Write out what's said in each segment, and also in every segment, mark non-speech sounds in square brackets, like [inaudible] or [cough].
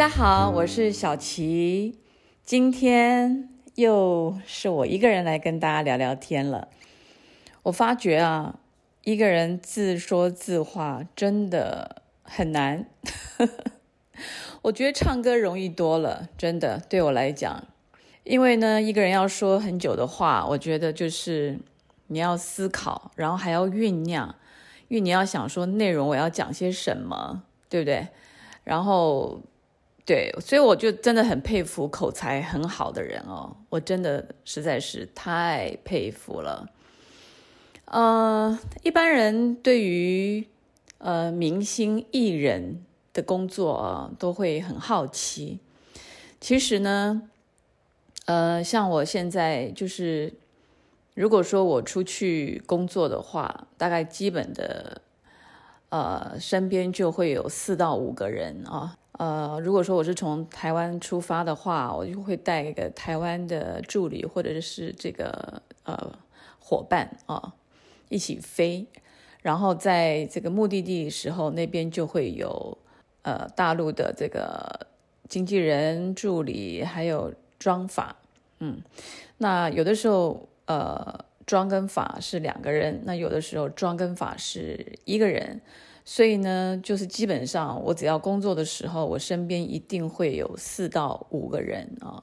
大家好，我是小琪，今天又是我一个人来跟大家聊聊天了。我发觉啊，一个人自说自话真的很难。[laughs] 我觉得唱歌容易多了，真的对我来讲，因为呢，一个人要说很久的话，我觉得就是你要思考，然后还要酝酿，因为你要想说内容我要讲些什么，对不对？然后。对，所以我就真的很佩服口才很好的人哦，我真的实在是太佩服了。呃，一般人对于呃明星艺人的工作啊，都会很好奇。其实呢，呃，像我现在就是，如果说我出去工作的话，大概基本的呃身边就会有四到五个人啊。呃，如果说我是从台湾出发的话，我就会带一个台湾的助理或者是这个呃伙伴啊一起飞，然后在这个目的地时候，那边就会有呃大陆的这个经纪人助理，还有妆法，嗯，那有的时候呃妆跟法是两个人，那有的时候妆跟法是一个人。所以呢，就是基本上我只要工作的时候，我身边一定会有四到五个人啊。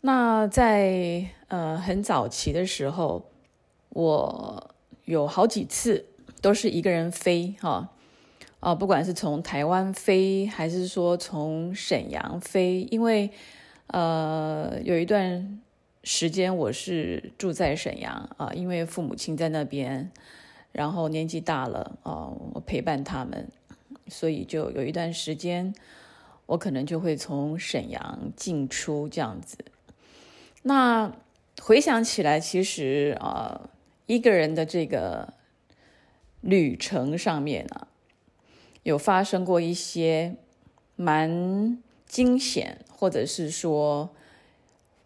那在呃很早期的时候，我有好几次都是一个人飞哈啊，不管是从台湾飞还是说从沈阳飞，因为呃有一段时间我是住在沈阳啊，因为父母亲在那边。然后年纪大了啊，我陪伴他们，所以就有一段时间，我可能就会从沈阳进出这样子。那回想起来，其实啊，一个人的这个旅程上面啊，有发生过一些蛮惊险，或者是说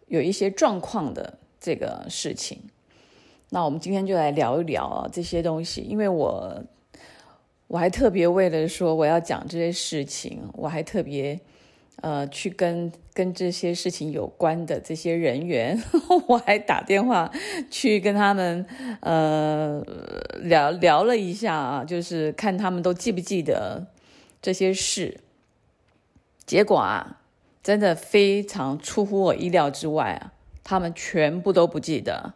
有一些状况的这个事情。那我们今天就来聊一聊啊这些东西，因为我我还特别为了说我要讲这些事情，我还特别呃去跟跟这些事情有关的这些人员，[laughs] 我还打电话去跟他们呃聊聊了一下啊，就是看他们都记不记得这些事。结果啊，真的非常出乎我意料之外啊，他们全部都不记得。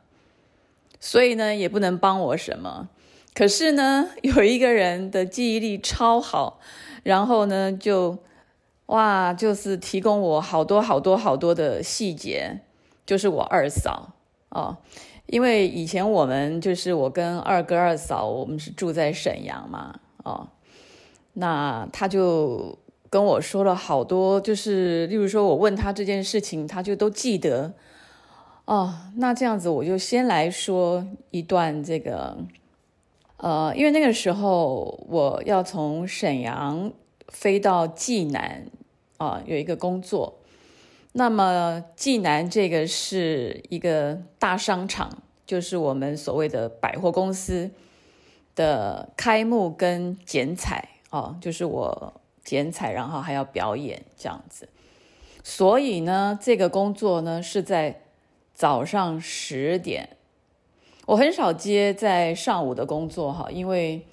所以呢，也不能帮我什么。可是呢，有一个人的记忆力超好，然后呢，就哇，就是提供我好多好多好多的细节，就是我二嫂哦。因为以前我们就是我跟二哥二嫂，我们是住在沈阳嘛，哦，那他就跟我说了好多，就是例如说我问他这件事情，他就都记得。哦，那这样子我就先来说一段这个，呃，因为那个时候我要从沈阳飞到济南啊，有一个工作。那么济南这个是一个大商场，就是我们所谓的百货公司的开幕跟剪彩哦，就是我剪彩，然后还要表演这样子。所以呢，这个工作呢是在。早上十点，我很少接在上午的工作哈，因为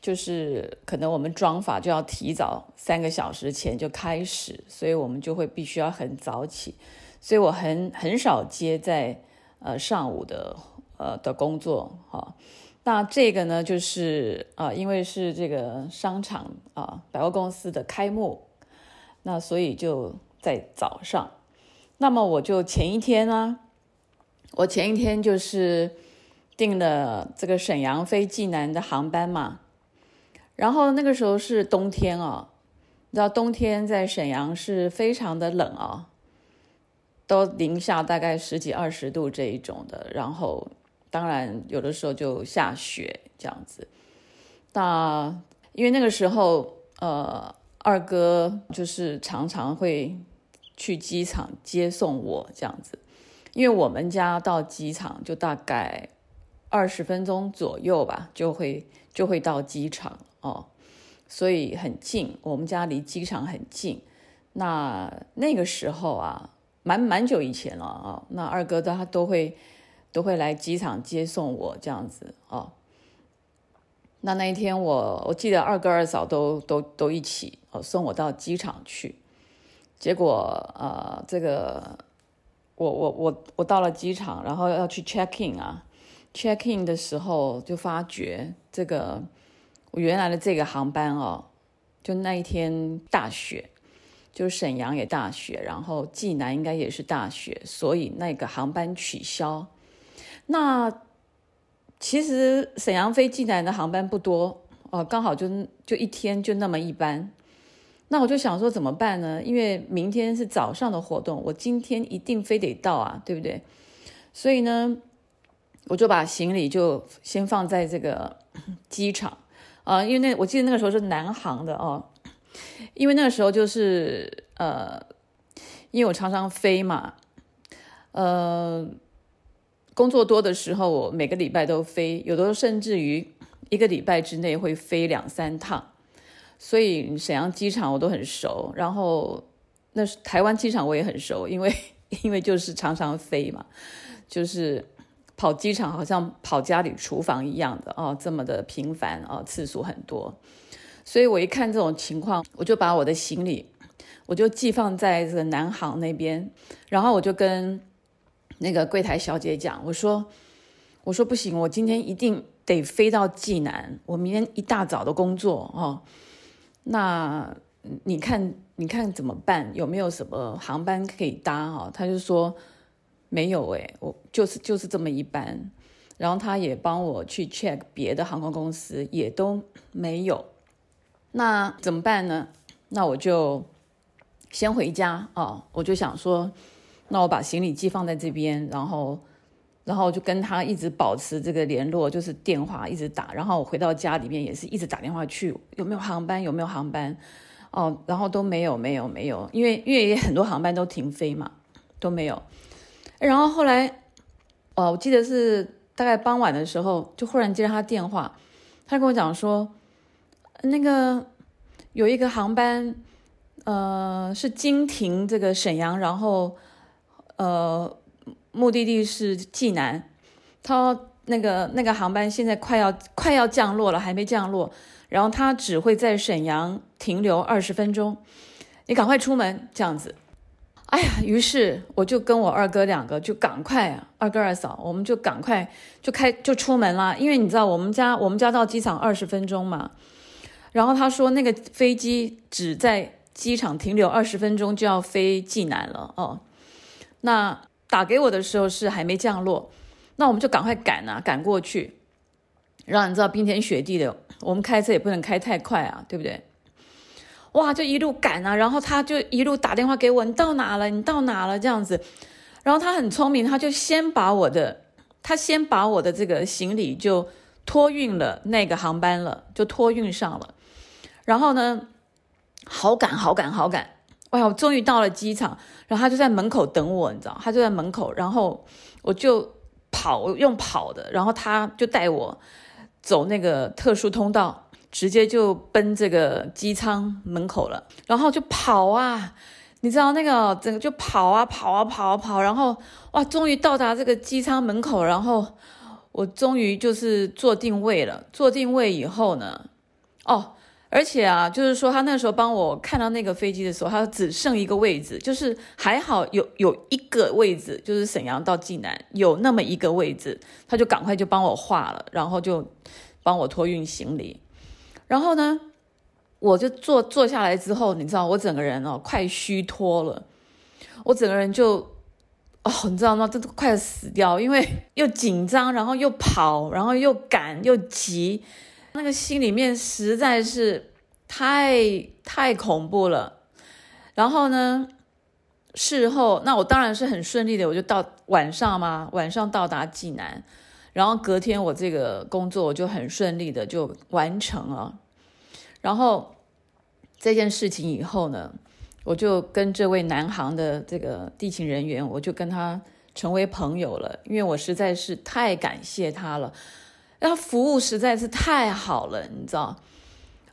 就是可能我们妆法就要提早三个小时前就开始，所以我们就会必须要很早起，所以我很很少接在呃上午的呃的工作哈。那这个呢，就是啊，因为是这个商场啊百货公司的开幕，那所以就在早上，那么我就前一天呢。我前一天就是订了这个沈阳飞济南的航班嘛，然后那个时候是冬天啊，你知道冬天在沈阳是非常的冷啊，都零下大概十几二十度这一种的，然后当然有的时候就下雪这样子。那因为那个时候呃二哥就是常常会去机场接送我这样子。因为我们家到机场就大概二十分钟左右吧，就会就会到机场哦，所以很近，我们家离机场很近。那那个时候啊，蛮蛮久以前了啊，那二哥他都会都会来机场接送我这样子哦。那那一天我我记得二哥二嫂都都都一起哦送我到机场去，结果呃这个我我我我到了机场，然后要去 check in 啊，check in 的时候就发觉这个我原来的这个航班哦，就那一天大雪，就是沈阳也大雪，然后济南应该也是大雪，所以那个航班取消，那。其实沈阳飞济南的航班不多哦，刚好就就一天就那么一班。那我就想说怎么办呢？因为明天是早上的活动，我今天一定非得到啊，对不对？所以呢，我就把行李就先放在这个 [clears throat] 机场啊，因为那我记得那个时候是南航的哦，因为那个时候就是呃，因为我常常飞嘛，呃。工作多的时候，我每个礼拜都飞，有的时候甚至于一个礼拜之内会飞两三趟，所以沈阳机场我都很熟。然后那台湾机场我也很熟，因为因为就是常常飞嘛，就是跑机场好像跑家里厨房一样的哦，这么的频繁哦，次数很多。所以我一看这种情况，我就把我的行李我就寄放在这个南航那边，然后我就跟。那个柜台小姐讲，我说，我说不行，我今天一定得飞到济南，我明天一大早的工作哦。那你看，你看怎么办？有没有什么航班可以搭？哈，他就说没有诶，我就是就是这么一班。然后他也帮我去 check 别的航空公司，也都没有。那怎么办呢？那我就先回家哦，我就想说。那我把行李寄放在这边，然后，然后就跟他一直保持这个联络，就是电话一直打。然后我回到家里面也是一直打电话去，有没有航班？有没有航班？哦，然后都没有，没有，没有，因为因为很多航班都停飞嘛，都没有。然后后来，哦，我记得是大概傍晚的时候，就忽然接到他电话，他跟我讲说，那个有一个航班，呃，是经停这个沈阳，然后。呃，目的地是济南，他那个那个航班现在快要快要降落了，还没降落，然后他只会在沈阳停留二十分钟，你赶快出门这样子。哎呀，于是我就跟我二哥两个就赶快啊，二哥二嫂，我们就赶快就开就出门了，因为你知道我们家我们家到机场二十分钟嘛，然后他说那个飞机只在机场停留二十分钟就要飞济南了哦。那打给我的时候是还没降落，那我们就赶快赶啊，赶过去。让你知道冰天雪地的，我们开车也不能开太快啊，对不对？哇，就一路赶啊，然后他就一路打电话给我，你到哪了？你到哪了？这样子。然后他很聪明，他就先把我的，他先把我的这个行李就托运了那个航班了，就托运上了。然后呢，好赶，好赶，好赶。哎呀，我终于到了机场，然后他就在门口等我，你知道，他就在门口，然后我就跑，用跑的，然后他就带我走那个特殊通道，直接就奔这个机舱门口了，然后就跑啊，你知道那个整个就跑啊跑啊跑啊跑，然后哇，终于到达这个机舱门口，然后我终于就是坐定位了，坐定位以后呢，哦。而且啊，就是说他那时候帮我看到那个飞机的时候，他只剩一个位置，就是还好有有一个位置，就是沈阳到济南有那么一个位置，他就赶快就帮我画了，然后就帮我托运行李。然后呢，我就坐坐下来之后，你知道我整个人哦快虚脱了，我整个人就哦，你知道吗？这都快死掉，因为又紧张，然后又跑，然后又赶又急。那个心里面实在是太太恐怖了，然后呢，事后那我当然是很顺利的，我就到晚上嘛，晚上到达济南，然后隔天我这个工作我就很顺利的就完成了，然后这件事情以后呢，我就跟这位南航的这个地勤人员，我就跟他成为朋友了，因为我实在是太感谢他了。他服务实在是太好了，你知道，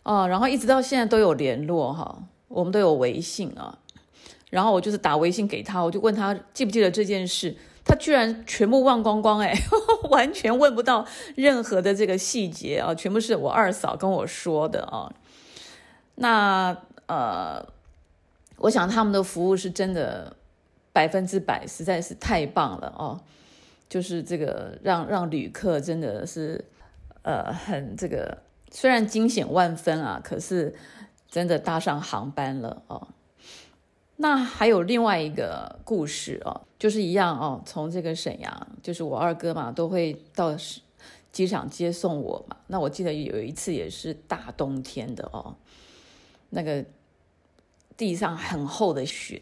哦，然后一直到现在都有联络哈，我们都有微信啊，然后我就是打微信给他，我就问他记不记得这件事，他居然全部忘光光，哎，[laughs] 完全问不到任何的这个细节啊，全部是我二嫂跟我说的啊。那呃，我想他们的服务是真的百分之百，实在是太棒了哦。就是这个让让旅客真的是呃很这个，虽然惊险万分啊，可是真的搭上航班了哦。那还有另外一个故事哦，就是一样哦，从这个沈阳，就是我二哥嘛，都会到机场接送我嘛。那我记得有一次也是大冬天的哦。那个地上很厚的雪，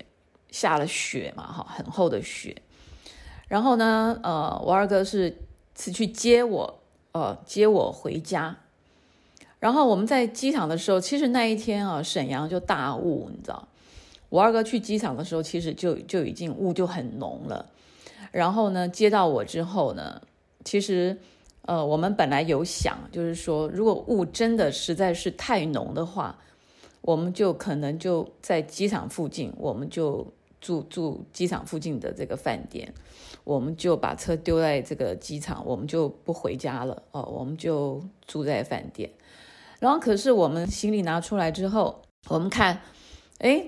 下了雪嘛，哈，很厚的雪。然后呢，呃，我二哥是是去接我，呃，接我回家。然后我们在机场的时候，其实那一天啊，沈阳就大雾，你知道。我二哥去机场的时候，其实就就已经雾就很浓了。然后呢，接到我之后呢，其实，呃，我们本来有想，就是说，如果雾真的实在是太浓的话。我们就可能就在机场附近，我们就住住机场附近的这个饭店，我们就把车丢在这个机场，我们就不回家了哦，我们就住在饭店。然后可是我们行李拿出来之后，我们看，哎，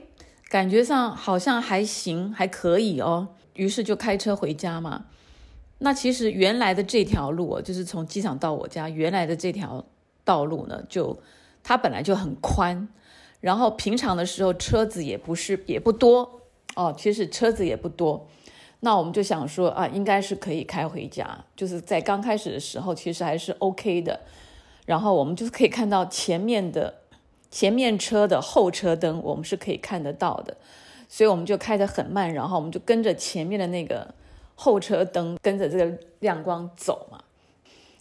感觉上好像还行，还可以哦，于是就开车回家嘛。那其实原来的这条路，就是从机场到我家原来的这条道路呢，就它本来就很宽。然后平常的时候车子也不是也不多哦，其实车子也不多，那我们就想说啊，应该是可以开回家。就是在刚开始的时候，其实还是 OK 的。然后我们就是可以看到前面的前面车的后车灯，我们是可以看得到的，所以我们就开得很慢，然后我们就跟着前面的那个后车灯，跟着这个亮光走嘛。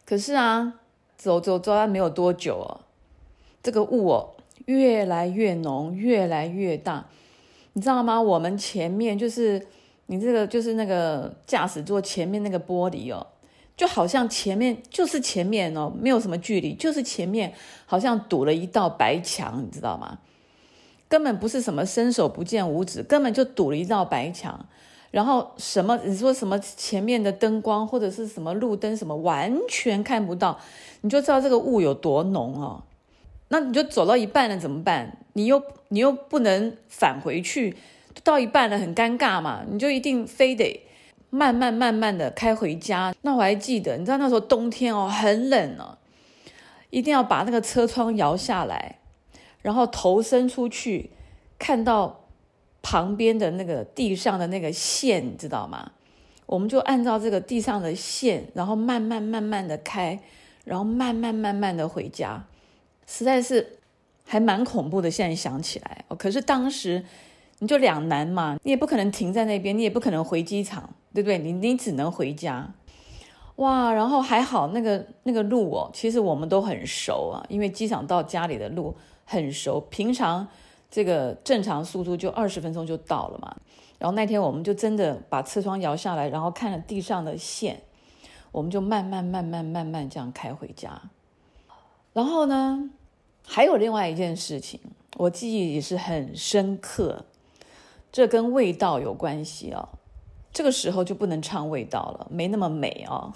可是啊，走走走，没有多久哦，这个雾哦。越来越浓，越来越大，你知道吗？我们前面就是你这个，就是那个驾驶座前面那个玻璃哦，就好像前面就是前面哦，没有什么距离，就是前面好像堵了一道白墙，你知道吗？根本不是什么伸手不见五指，根本就堵了一道白墙。然后什么？你说什么前面的灯光或者是什么路灯什么，完全看不到，你就知道这个雾有多浓哦。那你就走到一半了怎么办？你又你又不能返回去，到一半了很尴尬嘛？你就一定非得慢慢慢慢的开回家。那我还记得，你知道那时候冬天哦，很冷哦，一定要把那个车窗摇下来，然后头伸出去，看到旁边的那个地上的那个线，你知道吗？我们就按照这个地上的线，然后慢慢慢慢的开，然后慢慢慢慢的回家。实在是还蛮恐怖的，现在想起来哦。可是当时你就两难嘛，你也不可能停在那边，你也不可能回机场，对不对？你你只能回家。哇，然后还好那个那个路哦，其实我们都很熟啊，因为机场到家里的路很熟，平常这个正常速度就二十分钟就到了嘛。然后那天我们就真的把车窗摇下来，然后看了地上的线，我们就慢慢慢慢慢慢这样开回家。然后呢？还有另外一件事情，我记忆也是很深刻，这跟味道有关系哦。这个时候就不能唱味道了，没那么美哦。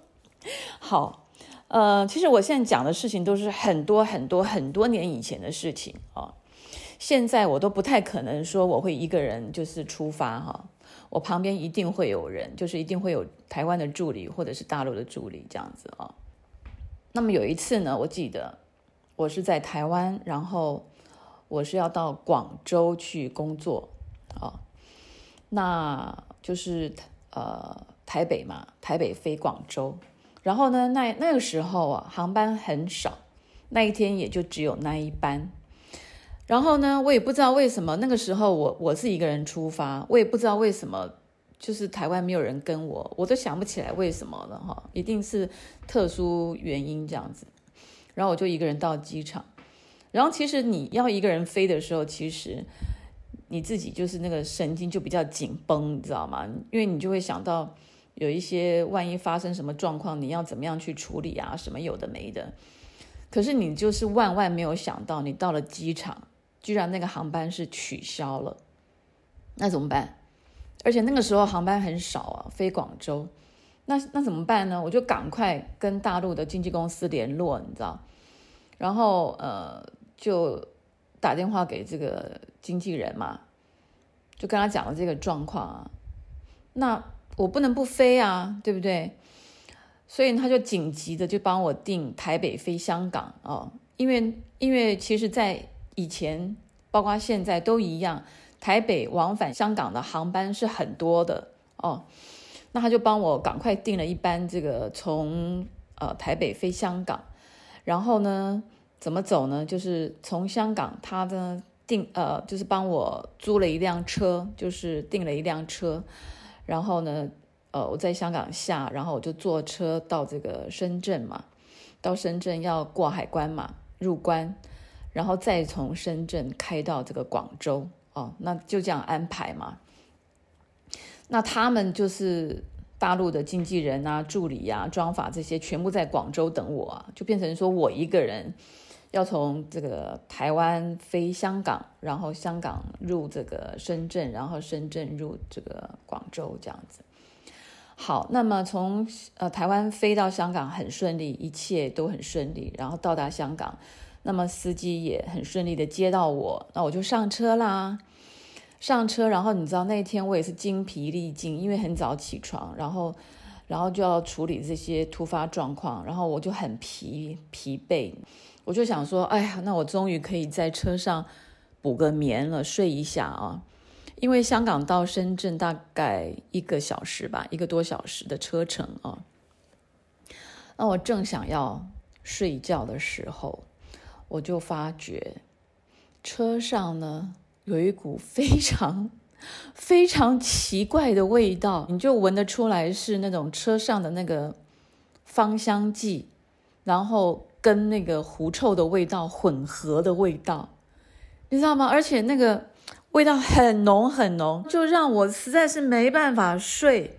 [laughs] 好，呃，其实我现在讲的事情都是很多很多很多年以前的事情啊。现在我都不太可能说我会一个人就是出发哈，我旁边一定会有人，就是一定会有台湾的助理或者是大陆的助理这样子啊。那么有一次呢，我记得。我是在台湾，然后我是要到广州去工作，啊，那就是呃台北嘛，台北飞广州，然后呢，那那个时候啊，航班很少，那一天也就只有那一班，然后呢，我也不知道为什么那个时候我我是一个人出发，我也不知道为什么，就是台湾没有人跟我，我都想不起来为什么了哈，一定是特殊原因这样子。然后我就一个人到机场，然后其实你要一个人飞的时候，其实你自己就是那个神经就比较紧绷，你知道吗？因为你就会想到有一些万一发生什么状况，你要怎么样去处理啊？什么有的没的。可是你就是万万没有想到，你到了机场，居然那个航班是取消了，那怎么办？而且那个时候航班很少啊，飞广州，那那怎么办呢？我就赶快跟大陆的经纪公司联络，你知道，然后呃就打电话给这个经纪人嘛，就跟他讲了这个状况啊，那我不能不飞啊，对不对？所以他就紧急的就帮我订台北飞香港哦，因为因为其实在以前，包括现在都一样。台北往返香港的航班是很多的哦，那他就帮我赶快订了一班这个从呃台北飞香港，然后呢怎么走呢？就是从香港他呢订呃就是帮我租了一辆车，就是订了一辆车，然后呢呃我在香港下，然后我就坐车到这个深圳嘛，到深圳要过海关嘛入关，然后再从深圳开到这个广州。哦，那就这样安排嘛。那他们就是大陆的经纪人啊、助理呀、妆法这些，全部在广州等我啊，就变成说我一个人要从这个台湾飞香港，然后香港入这个深圳，然后深圳入这个广州这样子。好，那么从呃台湾飞到香港很顺利，一切都很顺利，然后到达香港。那么司机也很顺利的接到我，那我就上车啦。上车，然后你知道那天我也是精疲力尽，因为很早起床，然后，然后就要处理这些突发状况，然后我就很疲疲惫。我就想说，哎呀，那我终于可以在车上补个眠了，睡一下啊。因为香港到深圳大概一个小时吧，一个多小时的车程啊。那我正想要睡觉的时候。我就发觉车上呢有一股非常非常奇怪的味道，你就闻得出来是那种车上的那个芳香剂，然后跟那个狐臭的味道混合的味道，你知道吗？而且那个味道很浓很浓，就让我实在是没办法睡。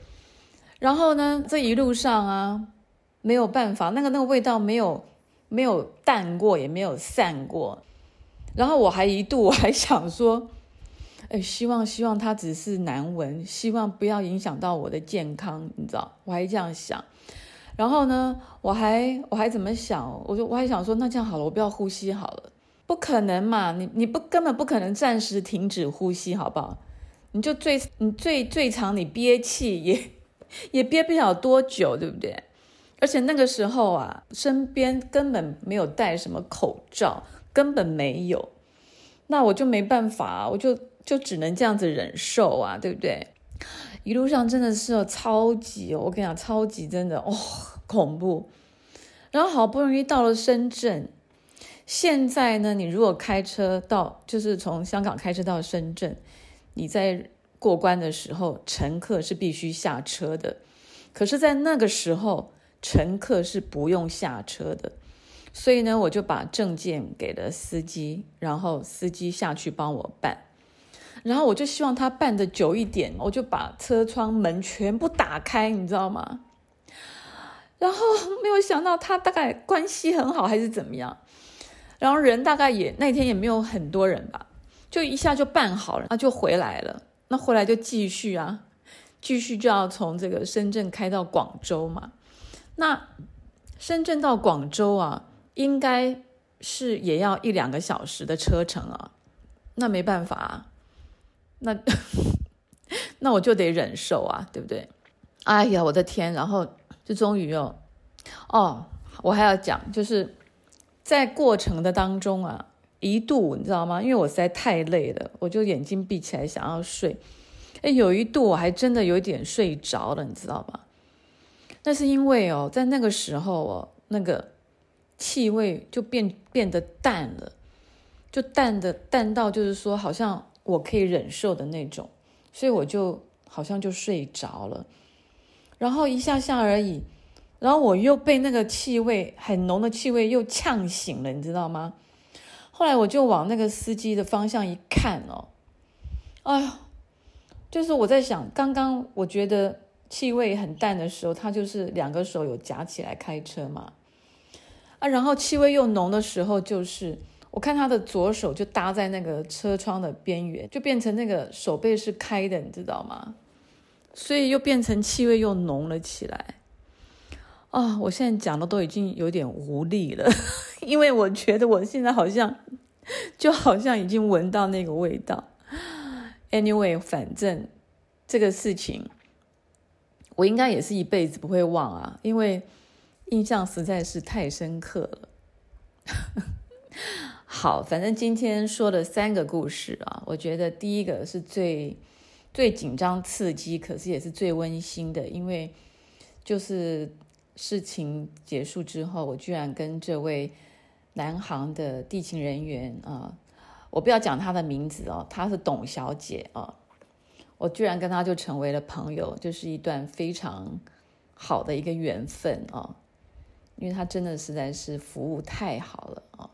然后呢，这一路上啊，没有办法，那个那个味道没有。没有淡过，也没有散过，然后我还一度我还想说，哎，希望希望它只是难闻，希望不要影响到我的健康，你知道，我还这样想。然后呢，我还我还怎么想？我说我还想说，那这样好了，我不要呼吸好了，不可能嘛，你你不根本不可能暂时停止呼吸，好不好？你就最你最最长你憋气也 [laughs] 也憋不了多久，对不对？而且那个时候啊，身边根本没有戴什么口罩，根本没有，那我就没办法，我就就只能这样子忍受啊，对不对？一路上真的是超级，我跟你讲，超级真的哦，[laughs] 恐怖。然后好不容易到了深圳，现在呢，你如果开车到，就是从香港开车到深圳，你在过关的时候，乘客是必须下车的。可是，在那个时候。乘客是不用下车的，所以呢，我就把证件给了司机，然后司机下去帮我办，然后我就希望他办的久一点，我就把车窗门全部打开，你知道吗？然后没有想到他大概关系很好还是怎么样，然后人大概也那天也没有很多人吧，就一下就办好了，那就回来了，那回来就继续啊，继续就要从这个深圳开到广州嘛。那深圳到广州啊，应该是也要一两个小时的车程啊。那没办法啊，那 [laughs] 那我就得忍受啊，对不对？哎呀，我的天！然后就终于哦，哦，我还要讲，就是在过程的当中啊，一度你知道吗？因为我实在太累了，我就眼睛闭起来想要睡。哎，有一度我还真的有点睡着了，你知道吗？那是因为哦，在那个时候哦，那个气味就变变得淡了，就淡的淡到就是说，好像我可以忍受的那种，所以我就好像就睡着了，然后一下下而已，然后我又被那个气味很浓的气味又呛醒了，你知道吗？后来我就往那个司机的方向一看哦，哎呀，就是我在想，刚刚我觉得。气味很淡的时候，他就是两个手有夹起来开车嘛，啊，然后气味又浓的时候，就是我看他的左手就搭在那个车窗的边缘，就变成那个手背是开的，你知道吗？所以又变成气味又浓了起来。啊，我现在讲的都已经有点无力了，[laughs] 因为我觉得我现在好像就好像已经闻到那个味道。Anyway，反正这个事情我应该也是一辈子不会忘啊，因为印象实在是太深刻了。好，反正今天说的三个故事啊，我觉得第一个是最最紧张刺激，可是也是最温馨的，因为就是事情结束之后，我居然跟这位南航的地勤人员啊。我不要讲她的名字哦，她是董小姐啊。我居然跟她就成为了朋友，就是一段非常好的一个缘分啊。因为她真的实在是服务太好了啊。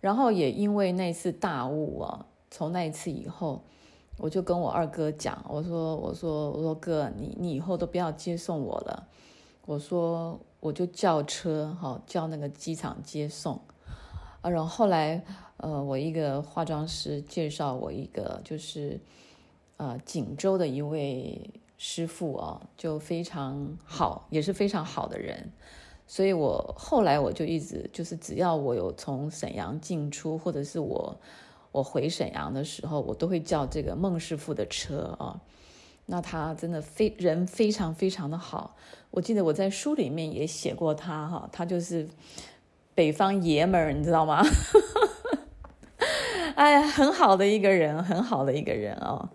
然后也因为那次大雾啊，从那一次以后，我就跟我二哥讲，我说我说我说哥，你你以后都不要接送我了。我说我就叫车哈，叫那个机场接送。啊，然后后来。呃，我一个化妆师介绍我一个，就是呃锦州的一位师傅啊，就非常好，也是非常好的人。所以我后来我就一直就是，只要我有从沈阳进出，或者是我我回沈阳的时候，我都会叫这个孟师傅的车啊。那他真的非人非常非常的好，我记得我在书里面也写过他哈，他就是北方爷们儿，你知道吗？[laughs] 哎呀，很好的一个人，很好的一个人哦。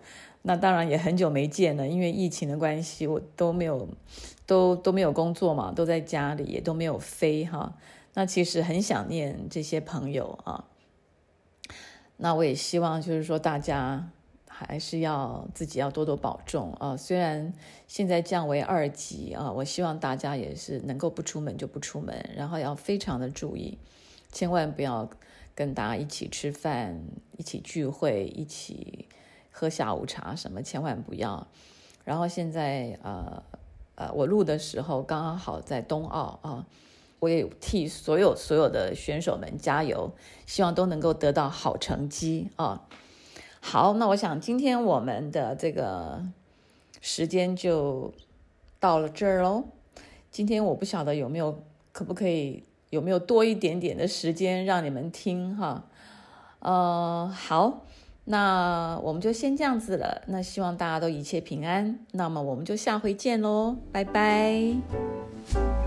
那当然也很久没见了，因为疫情的关系，我都没有，都都没有工作嘛，都在家里，也都没有飞哈。那其实很想念这些朋友啊。那我也希望就是说，大家还是要自己要多多保重啊。虽然现在降为二级啊，我希望大家也是能够不出门就不出门，然后要非常的注意，千万不要。跟大家一起吃饭，一起聚会，一起喝下午茶，什么千万不要。然后现在呃呃，我录的时候刚刚好在冬奥啊，我也替所有所有的选手们加油，希望都能够得到好成绩啊。好，那我想今天我们的这个时间就到了这儿喽。今天我不晓得有没有可不可以。有没有多一点点的时间让你们听哈？呃，好，那我们就先这样子了。那希望大家都一切平安。那么我们就下回见喽，拜拜。